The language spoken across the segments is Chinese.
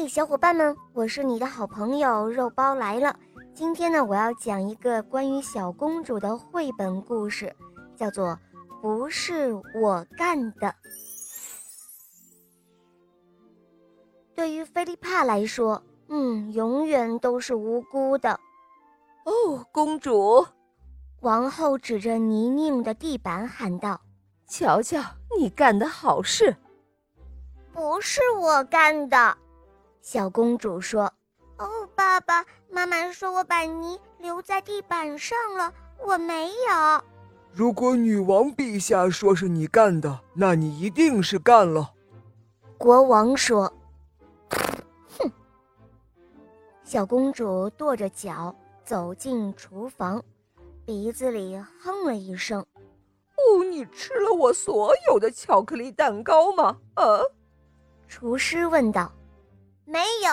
嗨，小伙伴们，我是你的好朋友肉包来了。今天呢，我要讲一个关于小公主的绘本故事，叫做《不是我干的》。对于菲利帕来说，嗯，永远都是无辜的。哦，公主，王后指着泥泞的地板喊道：“瞧瞧，你干的好事！”不是我干的。小公主说：“哦，爸爸妈妈说我把泥留在地板上了，我没有。”如果女王陛下说是你干的，那你一定是干了。国王说：“哼！”小公主跺着脚走进厨房，鼻子里哼了一声：“哦，你吃了我所有的巧克力蛋糕吗？”啊！厨师问道。没有，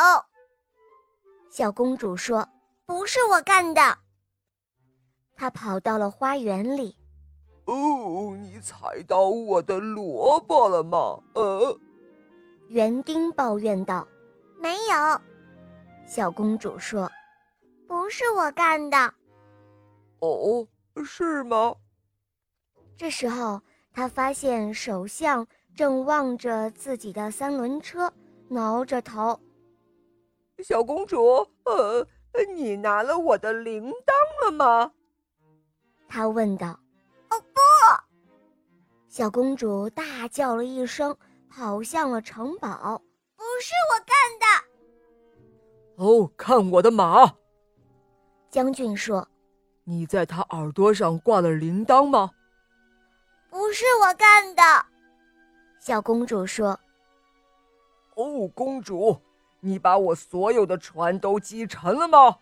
小公主说：“不是我干的。”她跑到了花园里。哦，你踩到我的萝卜了吗？呃，园丁抱怨道：“没有。”小公主说：“不是我干的。”哦，是吗？这时候，她发现首相正望着自己的三轮车，挠着头。小公主，呃，你拿了我的铃铛了吗？他问道。哦不！小公主大叫了一声，跑向了城堡。不是我干的。哦，看我的马！将军说：“你在他耳朵上挂了铃铛吗？”不是我干的。小公主说：“哦，公主。”你把我所有的船都击沉了吗？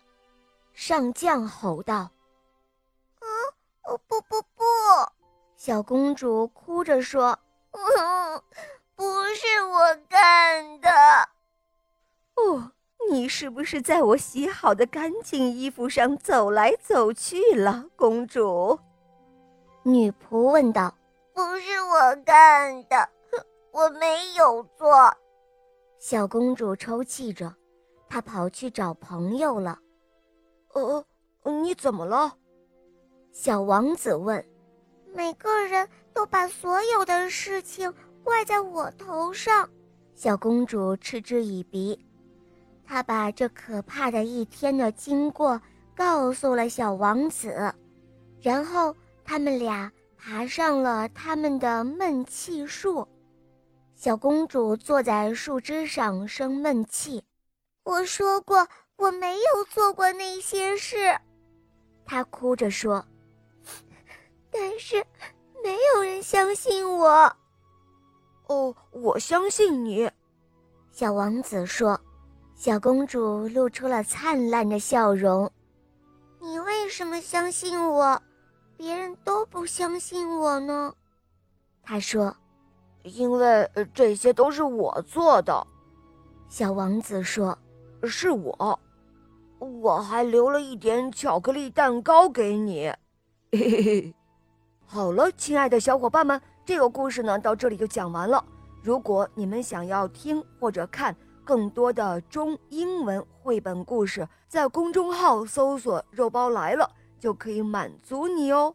上将吼道。“啊，不不不！”小公主哭着说，“嗯不是我干的。”哦，你是不是在我洗好的干净衣服上走来走去了，公主？”女仆问道。“不是我干小公主抽泣着，她跑去找朋友了。呃，你怎么了？小王子问。每个人都把所有的事情怪在我头上。小公主嗤之以鼻，她把这可怕的一天的经过告诉了小王子，然后他们俩爬上了他们的闷气树。小公主坐在树枝上生闷气。我说过我没有做过那些事，她哭着说。但是没有人相信我。哦，我相信你，小王子说。小公主露出了灿烂的笑容。你为什么相信我？别人都不相信我呢？她说。因为这些都是我做的，小王子说：“是我，我还留了一点巧克力蛋糕给你。”嘿嘿嘿。好了，亲爱的小伙伴们，这个故事呢到这里就讲完了。如果你们想要听或者看更多的中英文绘本故事，在公众号搜索“肉包来了”就可以满足你哦。